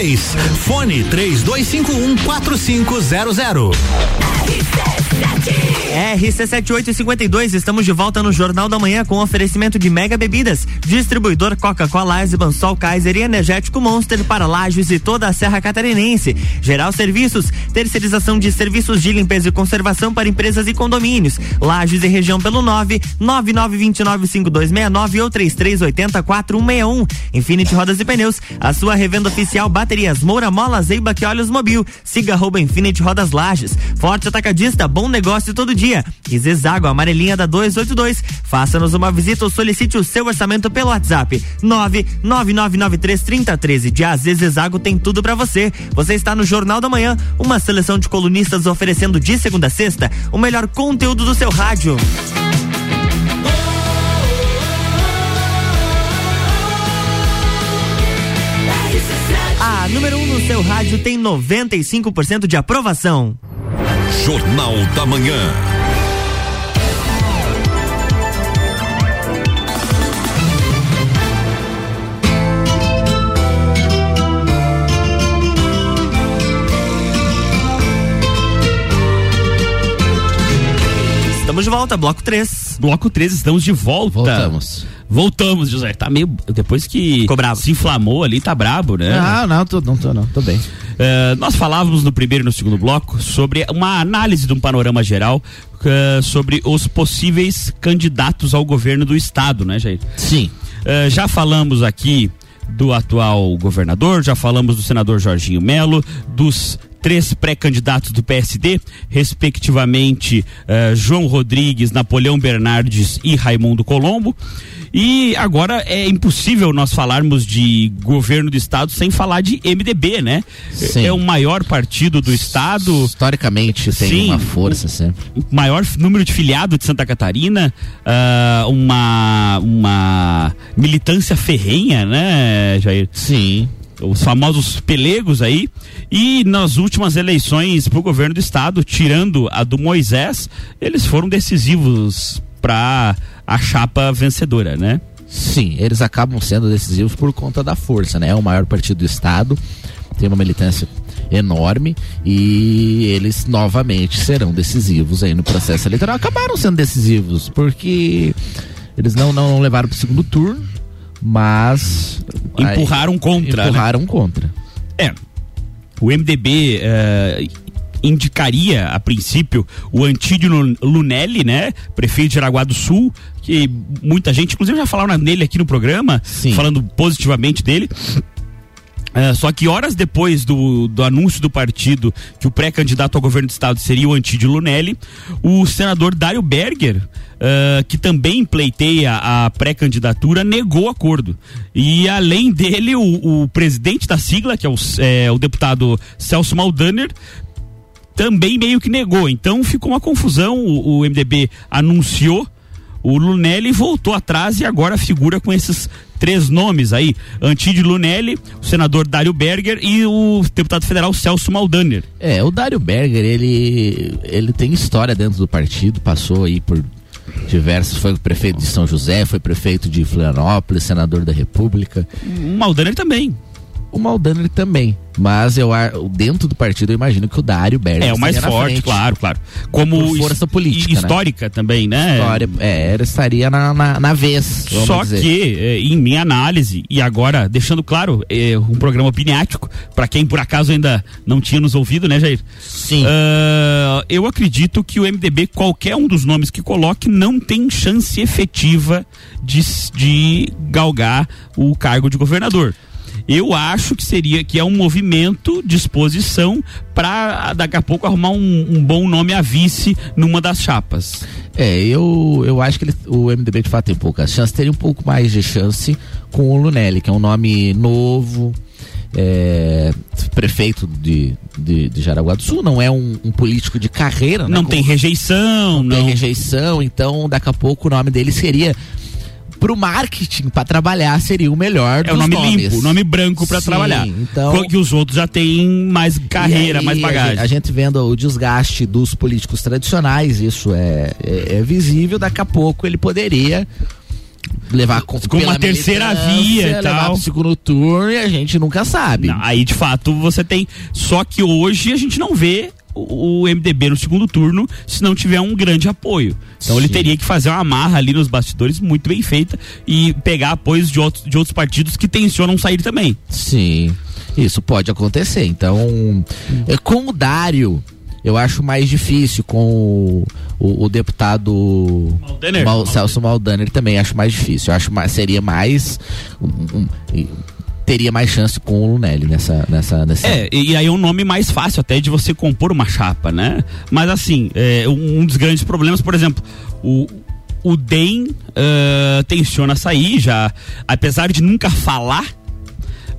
Fone 3251 4500.
RC7852, estamos de volta no Jornal da Manhã com oferecimento de Mega Bebidas, distribuidor Coca-Cola, Eisenbahn, Sol Kaiser e Energético Monster para Lages e toda a Serra Catarinense. Geral Serviços, terceirização de serviços de limpeza e conservação para empresas e condomínios. Lages e região pelo 9 99295269 ou 33804161. Infinity Rodas e Pneus, a sua revenda oficial Baterias Moura Mola Zeiba que Olhos Mobil. Siga arroba Infinity Rodas Lages. Forte Atacadista, bom negócio todo dia dia. E Zezago, amarelinha da 282. Faça-nos uma visita ou solicite o seu orçamento pelo WhatsApp 999933013. De AZ Zezago tem tudo para você. Você está no Jornal da Manhã, uma seleção de colunistas oferecendo de segunda a sexta o melhor conteúdo do seu rádio. A número 1 um no seu rádio tem 95% de aprovação.
Jornal da Manhã.
Estamos de volta, bloco 3.
Bloco 3, estamos de volta.
Voltamos.
Voltamos, José. Tá meio. Depois que se inflamou ali, tá brabo, né?
Não, não, tô, não tô, não, tô bem.
Eh, nós falávamos no primeiro e no segundo bloco sobre uma análise de um panorama geral eh, sobre os possíveis candidatos ao governo do estado, né, Jair?
Sim.
Eh, já falamos aqui do atual governador, já falamos do senador Jorginho Melo, dos três pré-candidatos do PSD, respectivamente eh, João Rodrigues, Napoleão Bernardes e Raimundo Colombo. E agora é impossível nós falarmos de governo do estado sem falar de MDB, né?
Sim.
É o maior partido do estado.
Historicamente tem
Sim,
uma força sempre.
o maior número de filiado de Santa Catarina, ah, uma, uma militância ferrenha, né, Jair?
Sim.
Os famosos pelegos aí. E nas últimas eleições para o governo do estado, tirando a do Moisés, eles foram decisivos para a chapa vencedora, né?
Sim, eles acabam sendo decisivos por conta da força, né? É o maior partido do estado, tem uma militância enorme e eles novamente serão decisivos aí no processo eleitoral. Acabaram sendo decisivos porque eles não não levaram para o segundo turno, mas
Empurraram contra, né?
Empurraram contra.
É. O MDB eh, indicaria, a princípio, o Antídio Lu- Lunelli, né? Prefeito de Jaraguá do Sul, que muita gente, inclusive, já falaram nele aqui no programa, falando positivamente dele. É, só que horas depois do, do anúncio do partido que o pré-candidato ao governo do estado seria o Antídio Lunelli, o senador Dário Berger, é, que também pleiteia a pré-candidatura, negou o acordo. E além dele, o, o presidente da sigla, que é o, é, o deputado Celso Maldaner, também meio que negou. Então ficou uma confusão. O, o MDB anunciou o Lunelli voltou atrás e agora figura com esses três nomes aí: Antídio Lunelli, o senador Dário Berger e o deputado federal Celso Maldaner.
É, o Dário Berger, ele, ele tem história dentro do partido, passou aí por diversos, foi prefeito de São José, foi prefeito de Florianópolis, senador da República.
O Maldaner também.
O Maldaner também. Mas eu dentro do partido eu imagino que o Dário Berger
É o mais forte, claro, claro. Como
força política, né?
histórica também, né?
História, é, ele estaria na, na, na vez.
Só
dizer.
que, eh, em minha análise, e agora deixando claro, é um programa opiniático, para quem por acaso ainda não tinha nos ouvido, né, Jair?
Sim.
eu acredito que o MDB, qualquer um dos nomes que coloque, não tem chance efetiva de, de galgar o cargo de governador. Eu acho que seria que é um movimento de exposição para daqui a pouco arrumar um, um bom nome a vice numa das chapas.
É, eu, eu acho que ele- o MDB de fato tem poucas chances. Teria um pouco mais de chance com o Lunelli, que é um nome novo, é, prefeito de, de, de Jaraguá do Sul, não é um, um político de carreira, né?
Não tem rejeição,
não, tem rejeição, então daqui a pouco o nome dele seria pro marketing para trabalhar seria o melhor
É o nome
nomes.
limpo, o nome branco para trabalhar.
Então,
Que os outros já têm mais carreira,
aí,
mais bagagem.
A gente vendo o desgaste dos políticos tradicionais, isso é, é, é visível. Daqui a pouco ele poderia levar com,
Com uma terceira via e tal.
segundo turno e a gente nunca sabe.
Não, aí de fato você tem. Só que hoje a gente não vê o, MDB no segundo turno se não tiver um grande apoio. Então ele
Sim.
teria que fazer uma amarra ali nos bastidores muito bem feita e pegar apoios de outros, de outros partidos que tensionam sair também.
Sim, isso pode acontecer. Então, é, com o Dário, eu acho mais difícil. Com o, o- o deputado
Maldaner.
Mal- Celso Maldaner também acho mais difícil. Eu acho mais, seria mais. um- um- teria mais chance com o Lunelli nessa, nessa, nessa.
É, e aí é um nome mais fácil até de você compor uma chapa, né? Mas assim, é, um dos grandes problemas, por exemplo, o, o DEM uh, tenciona sair já, apesar de nunca falar.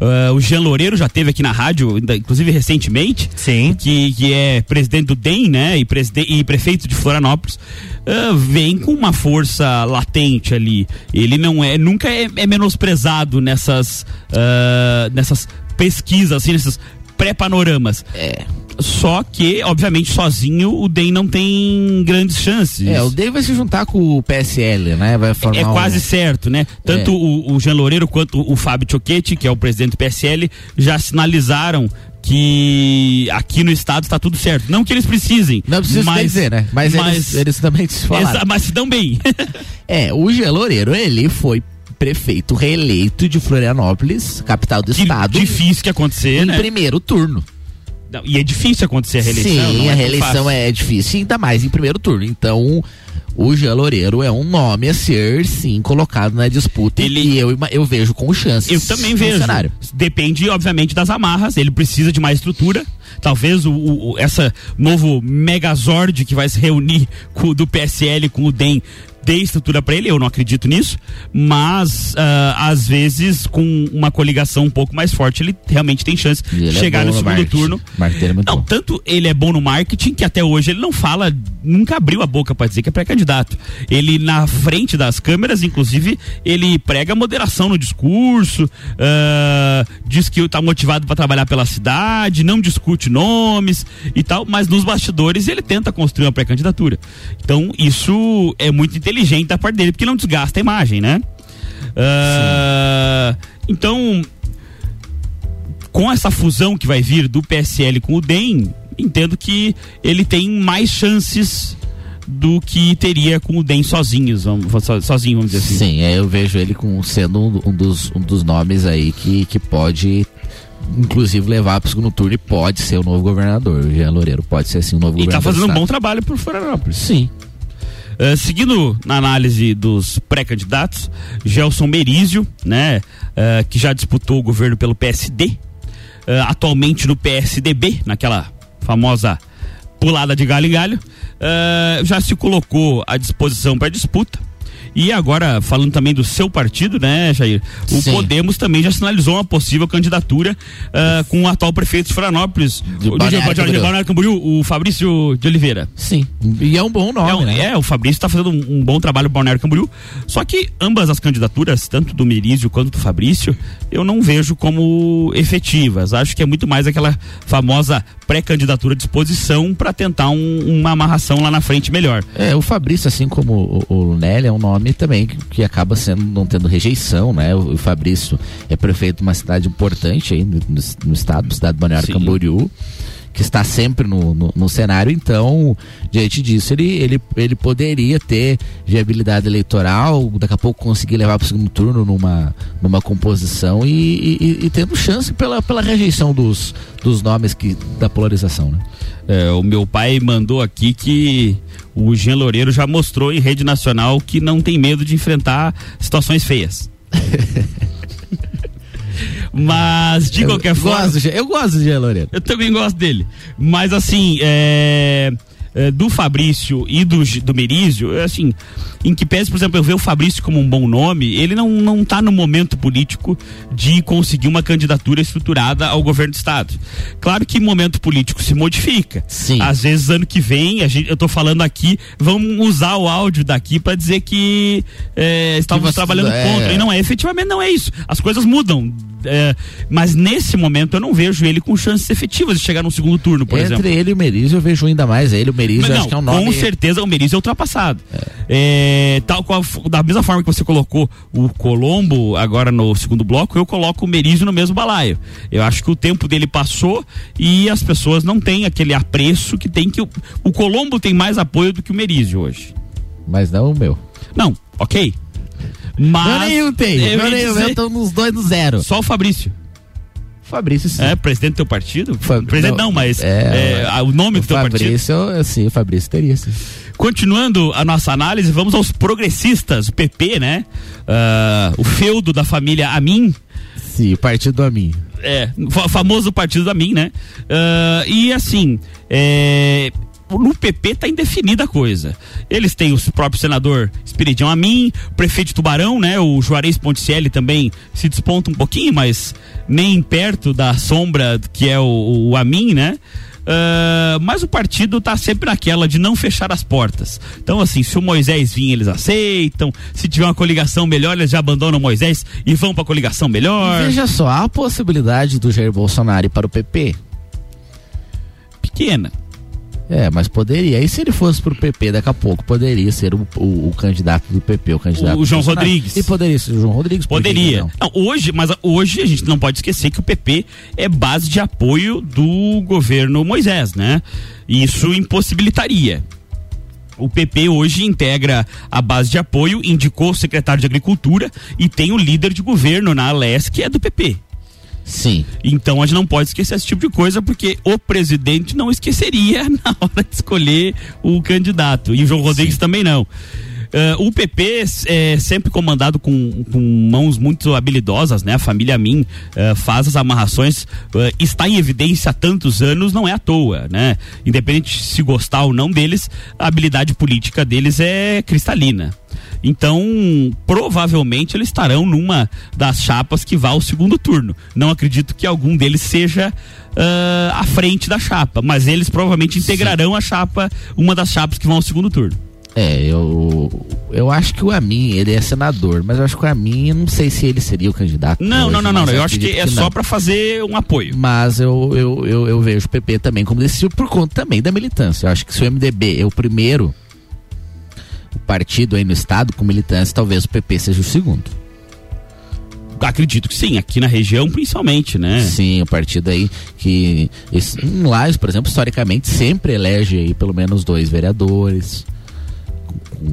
Uh, o Jean Loureiro já teve aqui na rádio, inclusive recentemente.
Sim.
Que, que é presidente do DEM, né? E, e prefeito de Florianópolis. uh, vem com uma força latente ali. Ele não é, nunca é, é menosprezado nessas, uh, nessas pesquisas, assim, nesses pré-panoramas.
É.
Só que, obviamente, sozinho o DEM não tem grandes chances.
É, o Dave vai se juntar com o PSL, né? Vai formar
É
um-
quase certo, né? Tanto
É.
o, o Jean Loureiro quanto o Fábio Choquete, que é o presidente do PSL, já sinalizaram que aqui no estado está tudo certo. Não que eles precisem.
Não precisa
mas,
dizer, né? Mas, eles, eles também se falaram.
Mas se dão bem.
É, o Jean Loureiro, ele foi prefeito reeleito de Florianópolis, capital do estado.
Difícil que acontecer,
em
né?
primeiro turno.
Não, e é difícil acontecer a reeleição.
Sim,
é
a reeleição é difícil, ainda mais em primeiro turno. Então, o Jean Loureiro é um nome a ser, sim, colocado na disputa e eu, eu vejo com chances.
Eu também vejo.
cenário.
Depende, obviamente, das amarras. Ele precisa de mais estrutura. Talvez o, o- essa novo Megazord que vai se reunir com do PSL com o DEM dê estrutura para ele. Eu não acredito nisso. Mas ah, às vezes com uma coligação um pouco mais forte ele realmente tem chance de
é
chegar
bom
no
no
segundo
marketing.
turno.
Marketing é
não,
bom.
tanto ele é bom no marketing que até hoje ele não fala, nunca abriu a boca para dizer que é pré-candidato. Ele na frente das câmeras, inclusive, ele prega moderação no discurso, ah, diz que está motivado para trabalhar pela cidade, não discute nomes e tal, mas nos bastidores ele tenta construir uma pré-candidatura. Então isso é muito inteligente da parte dele, porque não desgasta a imagem, né? Ah, então com essa fusão que vai vir do PSL com o DEM, entendo que ele tem mais chances do que teria com o DEM sozinhos, vamos, so- sozinho, vamos dizer assim.
Sim, é, eu vejo ele com, sendo um, um dos, um dos nomes aí que, que pode, inclusive, levar para o segundo turno e pode ser o novo governador. O Jean Loureiro pode ser, assim, o novo
E tá
governador.
fazendo
do
um
estado.
bom trabalho por Florianópolis.
Sim.
Uh, seguindo na análise dos pré-candidatos, Gelson Merizio, né, uh, que já disputou o governo pelo PSD, uh, atualmente no PSDB, naquela famosa pulada de galho em galho, já se colocou à disposição para disputa. E agora, falando também do seu partido, né, Jair? O
Sim.
Podemos também já sinalizou uma possível candidatura uh, com o atual prefeito de Florianópolis, o de-
Camboriú.
Balneário Camboriú, o Fabrício de Oliveira.
Sim. E é um bom nome,
É, um-
né?
é, o Fabrício está fazendo um, um bom trabalho no Balneário Camboriú. Só que ambas as candidaturas, tanto do Merizio quanto do Fabrício, eu não vejo como efetivas. Acho que é muito mais aquela famosa pré-candidatura de exposição para tentar um- uma amarração lá na frente melhor.
É, o Fabrício, assim como o, o Nelly, é um nome também que, que acaba sendo, não tendo rejeição, né? O, o Fabrício é prefeito de uma cidade importante aí no, no, no estado, cidade de Balneário. Camboriú, que está sempre no, no, no cenário, então, diante disso, ele, ele, ele poderia ter viabilidade eleitoral, daqui a pouco conseguir levar para o segundo turno numa, numa composição e, e- e tendo chance pela, pela rejeição dos, dos nomes que, da polarização, né?
É, o meu pai mandou aqui que o Jean Loureiro já mostrou em rede nacional que não tem medo de enfrentar situações feias. Mas, de
Eu
qualquer forma.
gosto eu gosto de Jean Loureiro.
Eu também gosto dele. Mas assim, é, é, do Fabrício e do, do Merizio, é, assim, em que pese, por exemplo, eu ver o Fabrício como um bom nome, ele não, não tá no momento político de conseguir uma candidatura estruturada ao governo do estado. Claro que momento político se modifica.
Sim.
Às vezes, ano que vem, a gente, eu tô falando aqui, vamos usar o áudio daqui para dizer que é, estávamos trabalhando
é.
contra. E não é, efetivamente não é isso. As coisas mudam. É, mas nesse momento eu não vejo ele com chances efetivas de chegar no segundo turno, por
Entre
exemplo.
ele e o Merizio, eu vejo ainda mais ele. O Merizio,
não,
acho que é um nome.
Com certeza o Merizio é ultrapassado. É, tal qual, da mesma forma que você colocou o Colombo agora no segundo bloco, eu coloco o Merizio no mesmo balaio. Eu acho que o tempo dele passou e as pessoas não têm aquele apreço que tem que. O, o Colombo tem mais apoio do que o Merizio hoje.
Mas não o meu.
Não, ok. Mas.
Meu nenhum tem.
ia
nenhum, eu tô nos dois no zero.
Só o Fabrício.
Fabrício, sim.
É, presidente do teu partido?
Fa-
presidente não, mas
é,
é, o nome
o
do teu partido.
Fabrício, eu- sim, o Fabrício teria, sim.
Continuando a nossa análise, vamos aos progressistas, o PP, né? Ah, o feudo da família Amin.
Sim, o partido do Amin.
É, fa- famoso partido da mim, né? Ah, e assim, é, no PP tá indefinida a coisa. Eles têm o próprio senador Espiridião Amin, o prefeito de Tubarão, né? O Juarez Ponticelli também se desponta um pouquinho, mas nem perto da sombra que é o, o Amin, né? Ah, mas o partido tá sempre naquela de não fechar as portas. Então, assim, se o Moisés vir, eles aceitam. Se tiver uma coligação melhor, eles já abandonam o Moisés e vão pra coligação melhor.
Veja só, há a possibilidade do Jair Bolsonaro ir para o PP.
Pequena.
É, mas poderia. E se ele fosse pro PP daqui a pouco, poderia ser o, o- o candidato do PP, o candidato.
O João
Bolsonaro.
Rodrigues.
E poderia ser o João Rodrigues.
Poderia.
não?
Não, hoje, mas hoje a gente não pode esquecer que o PP é base de apoio do governo Moisés, né? Isso impossibilitaria. O PP hoje integra a base de apoio, indicou o secretário de Agricultura e tem o líder de governo na ALES, que é do PP.
Sim.
Então a gente não pode esquecer esse tipo de coisa, porque o presidente não esqueceria na hora de escolher o candidato. E o João Rodrigues também não. Ah, o PP é sempre comandado com, com mãos muito habilidosas, né? A família Min ah, faz as amarrações, ah, está em evidência há tantos anos, não é à toa, né? Independente se gostar ou não deles, a habilidade política deles é cristalina. Então, provavelmente eles estarão numa das chapas que vá ao segundo turno. Não acredito que algum deles seja ah, à frente da chapa, mas eles provavelmente integrarão a chapa, uma das chapas que vão ao segundo turno.
É, eu, eu acho que o Amin, ele é senador, mas eu acho que o Amin, eu não sei se ele seria o candidato.
Não,
hoje,
não, não, não.
mas
Eu acho que
acredito
é só para fazer um apoio.
Mas eu, eu, eu, eu vejo o PP também como decisivo por conta também da militância. Eu acho que se o MDB é o primeiro partido aí no estado com militância, talvez o PP seja o segundo.
Acredito que sim, aqui na região principalmente, né?
Sim, o partido aí que esse, em Lages, por exemplo, historicamente sempre elege aí pelo menos dois vereadores.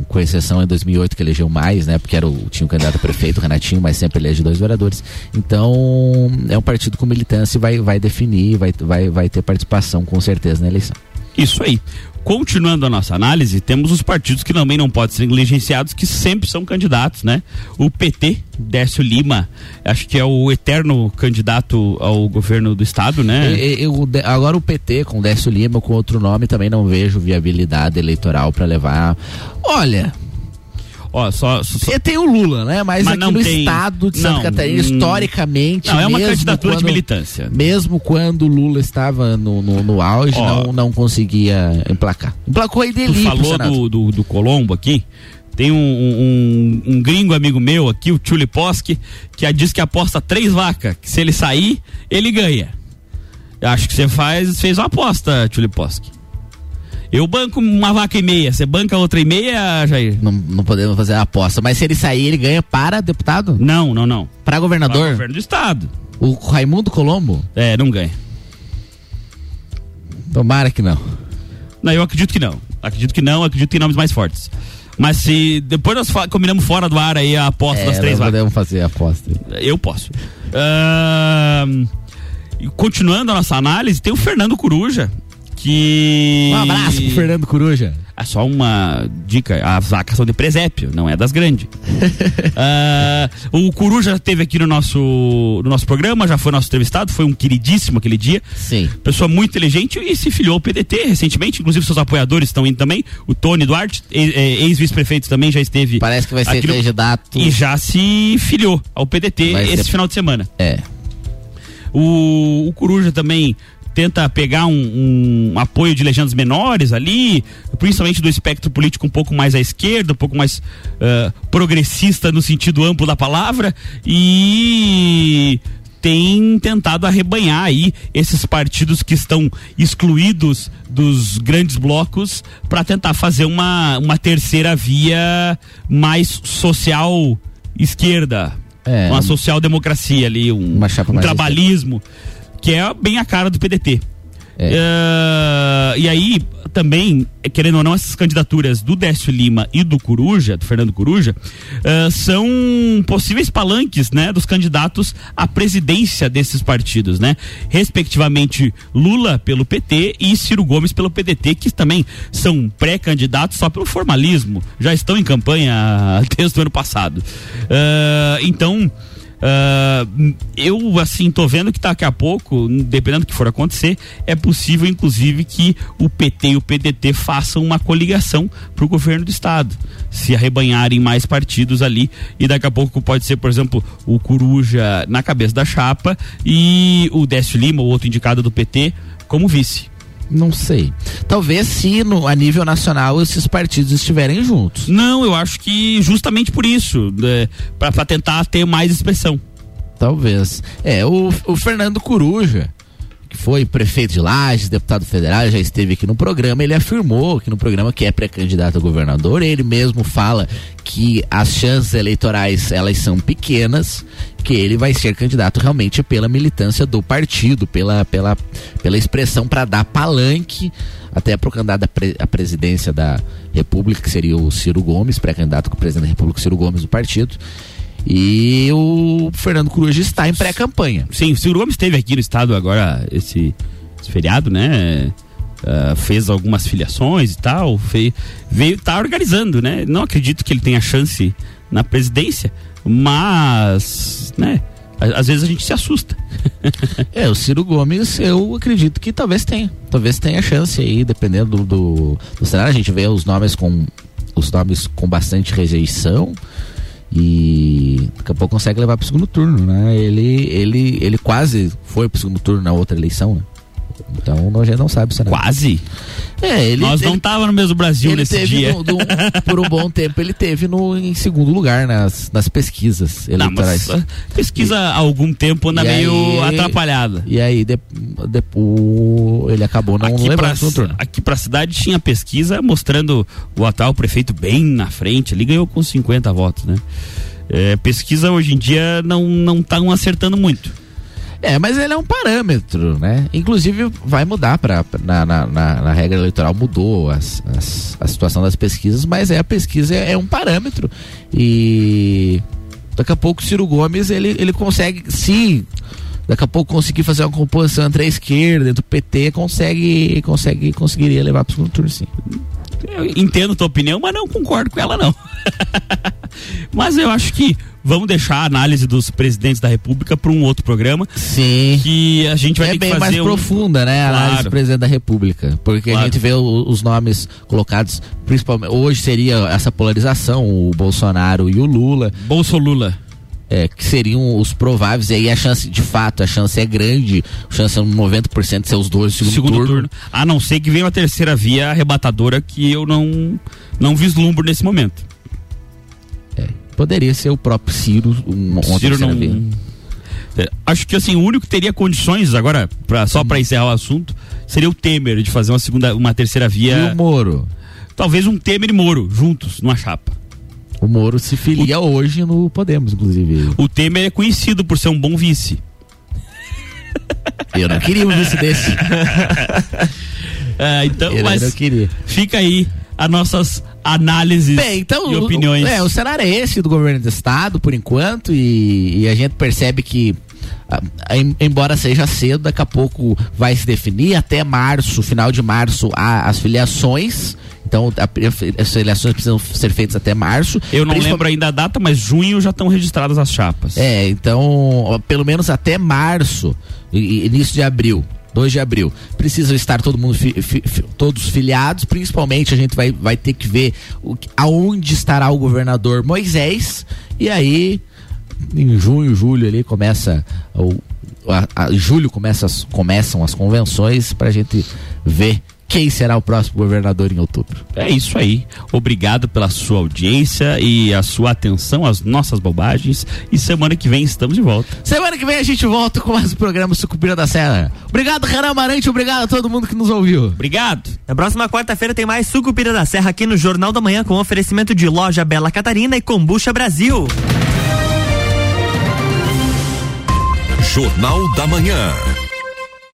Com, exceção em 2008 que elegeu mais, né? Porque era o, tinha o candidato a prefeito, o Renatinho, mas sempre elege dois vereadores. Então, é um partido com militância e vai, vai definir, vai, vai, vai ter participação com certeza na eleição.
Isso aí. Continuando a nossa análise, temos os partidos que também não podem ser negligenciados, que sempre são candidatos, né? O PT, Décio Lima, acho que é o eterno candidato ao governo do estado, né?
Eu- eu- agora o PT com Décio Lima com outro nome também não vejo viabilidade eleitoral para levar. Olha,
Ó, só, só-
tem o Lula, né? Mas,
Mas
aqui no
tem-
estado de Santa
não,
Catarina,
hum,
historicamente.
Não, é uma
mesmo
candidatura de
quando-
militância.
Mesmo quando o Lula estava no, no, no auge,
Ó.
não, não conseguia emplacar. Emplacou aí
Tu
dele.
falou do, do, do Colombo aqui. Tem um, um, um gringo amigo meu aqui, o Tchuli Poski, que diz que aposta três vacas, que se ele sair, ele ganha. Acho que você faz, fez uma aposta, Tchuli Poski. Eu banco uma vaca e meia, você banca outra e meia, Jair?
Não, não podemos fazer a aposta, mas se ele sair, ele ganha para deputado?
Não, não, não.
Para governador?
Para governo do estado.
O Raimundo Colombo?
É, não ganha.
Tomara que não.
Não, eu acredito que não. Acredito que não, acredito que tem nomes mais fortes. Mas se depois nós combinamos fora do ar aí a aposta
É,
das três vacas.
podemos fazer a aposta.
Eu posso. E continuando a nossa análise, tem o Fernando Coruja, que.
Um abraço pro Fernando Coruja.
É só uma dica: as vacas são de presépio, não é das grandes. Ah, o Coruja esteve aqui no nosso, no nosso programa, já foi nosso entrevistado, foi um queridíssimo aquele dia.
Sim.
Pessoa muito inteligente e se filiou ao PDT recentemente, inclusive seus apoiadores estão indo também. O Tony Duarte, ex-vice-prefeito, também já esteve.
Parece que vai ser
aqui no-
candidato.
E já se filiou ao PDT
Vai
esse
ser-
final de semana.
É.
O, o Coruja também tenta pegar um, um apoio de legendas menores ali, principalmente do espectro político um pouco mais à esquerda, um pouco mais ah, progressista no sentido amplo da palavra e tem tentado arrebanhar aí esses partidos que estão excluídos dos grandes blocos para tentar fazer uma, uma terceira via mais social esquerda,
É.
uma social democracia ali, um, um trabalhismo, que é bem a cara do PDT. Eh, e aí, também, querendo ou não, essas candidaturas do Décio Lima e do Coruja, do Fernando Coruja, eh, são possíveis palanques, né, dos candidatos à presidência desses partidos, né? Respectivamente, Lula pelo PT e Ciro Gomes pelo PDT, que também são pré-candidatos só pelo formalismo, já estão em campanha desde o ano passado. Eh, então, ah, eu, assim, tô vendo que daqui a pouco, dependendo do que for acontecer, é possível, inclusive, que o PT e o PDT façam uma coligação pro governo do estado. Se arrebanharem mais partidos ali e daqui a pouco pode ser, por exemplo, o Coruja na cabeça da chapa e o Décio Lima, o outro indicado do PT, como vice.
Não sei. Talvez se no, a nível nacional esses partidos estiverem juntos.
Não, eu acho que justamente por isso, né, para tentar ter mais expressão.
Talvez. É, o, o Fernando Coruja, que foi prefeito de Lages, deputado federal, já esteve aqui no programa, ele afirmou aqui no programa que é pré-candidato a governador, ele mesmo fala que as chances eleitorais elas são pequenas, que ele vai ser candidato realmente pela militância do partido, pela, pela, pela expressão para dar palanque até para o candidato à presidência da República, que seria o Ciro Gomes, pré-candidato com o presidente da República, Ciro Gomes do partido. E o Fernando Coruja está em pré-campanha.
Sim, o Ciro Gomes esteve aqui no estado agora, esse, esse feriado, né? Uh, fez algumas filiações e tal, fez, veio tá organizando, né? Não acredito que ele tenha chance na presidência, mas, né? Às vezes a gente se assusta.
é, o Ciro Gomes, eu acredito que talvez tenha. Talvez tenha chance aí, dependendo do, do, do cenário. A gente vê os nomes com os nomes com bastante rejeição e daqui a pouco consegue levar para o segundo turno, né? Ele, ele, ele quase foi para o segundo turno na outra eleição, né? Então a gente não sabe se
Quase?
É, ele.
Nós não tava no mesmo Brasil
ele
nesse
teve
dia.
no- do- por um bom tempo ele teve no, em segundo lugar nas, nas pesquisas
Não,
eleitorais.
ah, pesquisa há algum tempo anda
E
meio
aí-
atrapalhada.
E aí de, depois ele acabou não
Aqui pra, aqui pra cidade tinha pesquisa mostrando o atual prefeito bem na frente. Ele ganhou com 50 votos, né? É, pesquisa hoje em dia não não estão acertando muito.
É, mas ele é um parâmetro, né? Inclusive vai mudar para na, na, na, regra eleitoral mudou as, as- a situação das pesquisas, mas é a pesquisa é, é um parâmetro e daqui a pouco o Ciro Gomes ele, ele consegue se daqui a pouco conseguir fazer uma composição entre a esquerda, entre o PT, consegue consegue conseguiria levar para o segundo turno sim.
Eu entendo tua opinião, mas não concordo com ela não. mas eu acho que vamos deixar a análise dos presidentes da República para um outro programa.
Sim.
Que a gente vai
é
ter
bem
que fazer
mais
um-
profunda, né? A análise
Claro.
do presidente da República. Porque a
Claro.
gente vê o- os nomes colocados, principalmente. Hoje seria essa polarização, o Bolsonaro e o Lula.
Bolso-Lula.
É, que seriam os prováveis, e aí a chance, de fato, a chance é grande, a chance é um 90% de ser os dois no segundo,
segundo
turno.
turno. A não ser que venha uma terceira via arrebatadora que eu não não vislumbro nesse momento.
Poderia ser o próprio Ciro, um,
Ciro não. É, Acho que assim, o único que teria condições agora, pra, só para encerrar o assunto, seria o Temer de fazer uma segunda, uma terceira via.
E o Moro?
Talvez um Temer e Moro juntos numa chapa.
O Moro se filia hoje no Podemos, inclusive.
O Temer é conhecido por ser um bom vice.
Eu não queria um vice desse.
É, então, mas fica aí as nossas análises
Bem, então,
e opiniões.
O, é, o cenário é esse do governo do estado, por enquanto, e, e a gente percebe que, em- embora seja cedo, daqui a pouco vai se definir. Até março, final de março, as filiações. Então, as filiações precisam ser feitas até março.
Eu não lembro ainda a data, mas junho já estão registradas as chapas.
É, então, pelo menos até março, início de abril. 2 de abril. Precisam estar todo mundo fi- fi- fi- todos filiados, principalmente a gente vai, vai ter que ver o, aonde estará o governador Moisés. E aí, em junho, julho ali começa o a, a- julho começa começam as convenções para a gente ver quem será o próximo governador em outubro.
É isso aí. Obrigado pela sua audiência e a sua atenção às nossas bobagens. E semana que vem estamos de volta.
Semana que vem a gente volta com mais um programa Sucupira da Serra. Obrigado, Renan Amarante. Obrigado a todo mundo que nos ouviu.
Obrigado.
Na próxima quarta-feira tem mais Sucupira da Serra aqui no Jornal da Manhã com oferecimento de loja Bela Catarina e Combucha Brasil.
Jornal da Manhã.